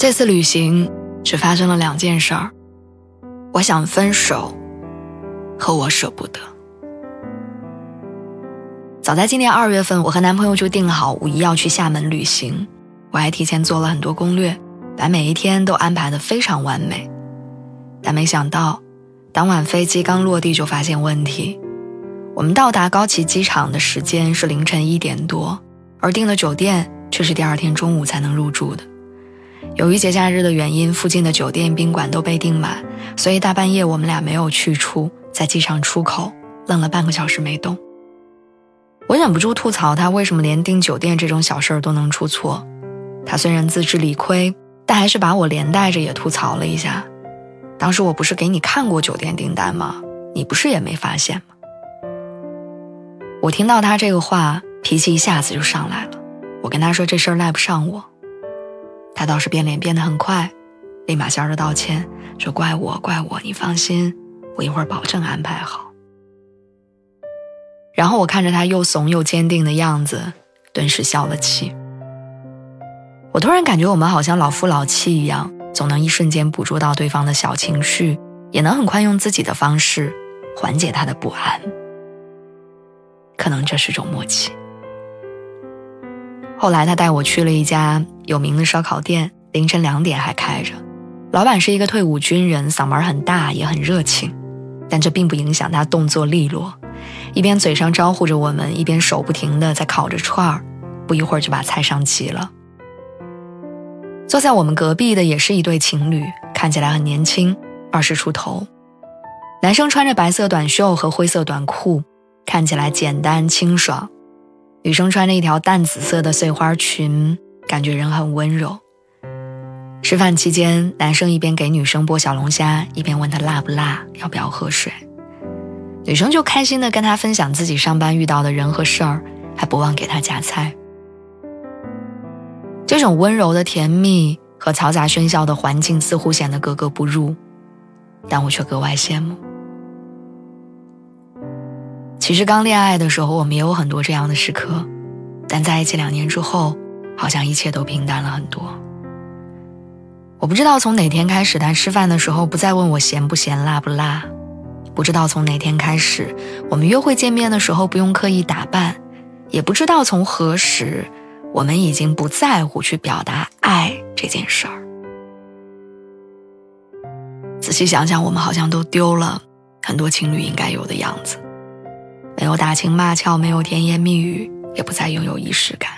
这次旅行只发生了两件事儿，我想分手，和我舍不得。早在今年二月份，我和男朋友就定好五一要去厦门旅行，我还提前做了很多攻略，把每一天都安排的非常完美。但没想到，当晚飞机刚落地就发现问题，我们到达高崎机场的时间是凌晨一点多，而订的酒店却是第二天中午才能入住的。由于节假日的原因，附近的酒店宾馆都被订满，所以大半夜我们俩没有去处，在机场出口愣了半个小时没动。我忍不住吐槽他为什么连订酒店这种小事儿都能出错。他虽然自知理亏，但还是把我连带着也吐槽了一下。当时我不是给你看过酒店订单吗？你不是也没发现吗？我听到他这个话，脾气一下子就上来了。我跟他说这事儿赖不上我。他倒是变脸变得很快，立马笑着道歉，说：“怪我，怪我，你放心，我一会儿保证安排好。”然后我看着他又怂又坚定的样子，顿时消了气。我突然感觉我们好像老夫老妻一样，总能一瞬间捕捉到对方的小情绪，也能很快用自己的方式缓解他的不安。可能这是种默契。后来他带我去了一家有名的烧烤店，凌晨两点还开着。老板是一个退伍军人，嗓门很大，也很热情，但这并不影响他动作利落，一边嘴上招呼着我们，一边手不停地在烤着串儿，不一会儿就把菜上齐了。坐在我们隔壁的也是一对情侣，看起来很年轻，二十出头。男生穿着白色短袖和灰色短裤，看起来简单清爽。女生穿着一条淡紫色的碎花裙，感觉人很温柔。吃饭期间，男生一边给女生剥小龙虾，一边问她辣不辣，要不要喝水。女生就开心的跟他分享自己上班遇到的人和事儿，还不忘给他夹菜。这种温柔的甜蜜和嘈杂喧嚣的环境似乎显得格格不入，但我却格外羡慕。其实刚恋爱的时候，我们也有很多这样的时刻，但在一起两年之后，好像一切都平淡了很多。我不知道从哪天开始，他吃饭的时候不再问我咸不咸、辣不辣；不知道从哪天开始，我们约会见面的时候不用刻意打扮；也不知道从何时，我们已经不在乎去表达爱这件事儿。仔细想想，我们好像都丢了很多情侣应该有的样子。没有打情骂俏，没有甜言蜜语，也不再拥有仪式感。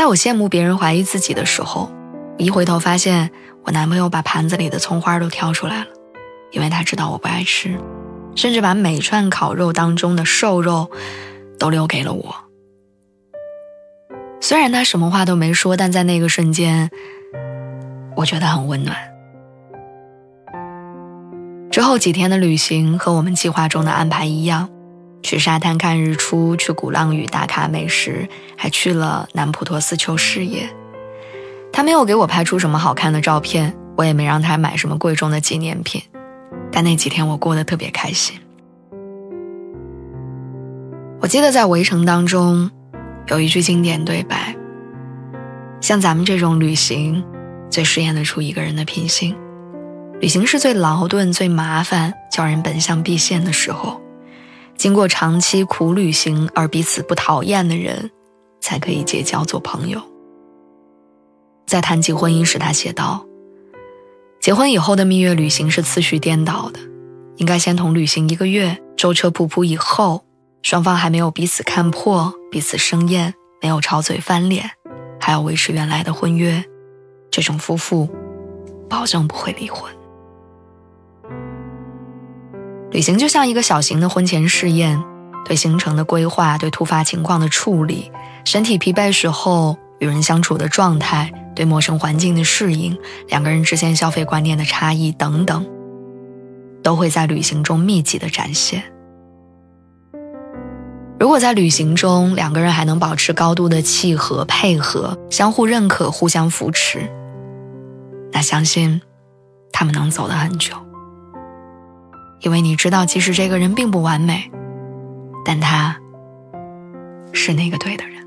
在我羡慕别人怀疑自己的时候，一回头发现我男朋友把盘子里的葱花都挑出来了，因为他知道我不爱吃，甚至把每串烤肉当中的瘦肉都留给了我。虽然他什么话都没说，但在那个瞬间，我觉得很温暖。之后几天的旅行和我们计划中的安排一样，去沙滩看日出，去鼓浪屿打卡美食，还去了南普陀斯丘视野。他没有给我拍出什么好看的照片，我也没让他买什么贵重的纪念品，但那几天我过得特别开心。我记得在《围城》当中，有一句经典对白：“像咱们这种旅行，最试验得出一个人的品性。”旅行是最劳顿、最麻烦、叫人本相毕现的时候。经过长期苦旅行而彼此不讨厌的人，才可以结交做朋友。在谈及婚姻时，他写道：“结婚以后的蜜月旅行是次序颠倒的，应该先同旅行一个月，舟车仆仆以后，双方还没有彼此看破、彼此生厌，没有吵嘴翻脸，还要维持原来的婚约，这种夫妇，保证不会离婚。”旅行就像一个小型的婚前试验，对行程的规划、对突发情况的处理、身体疲惫时候与人相处的状态、对陌生环境的适应、两个人之间消费观念的差异等等，都会在旅行中密集的展现。如果在旅行中两个人还能保持高度的契合、配合、相互认可、互相扶持，那相信他们能走得很久。因为你知道，即使这个人并不完美，但他是那个对的人。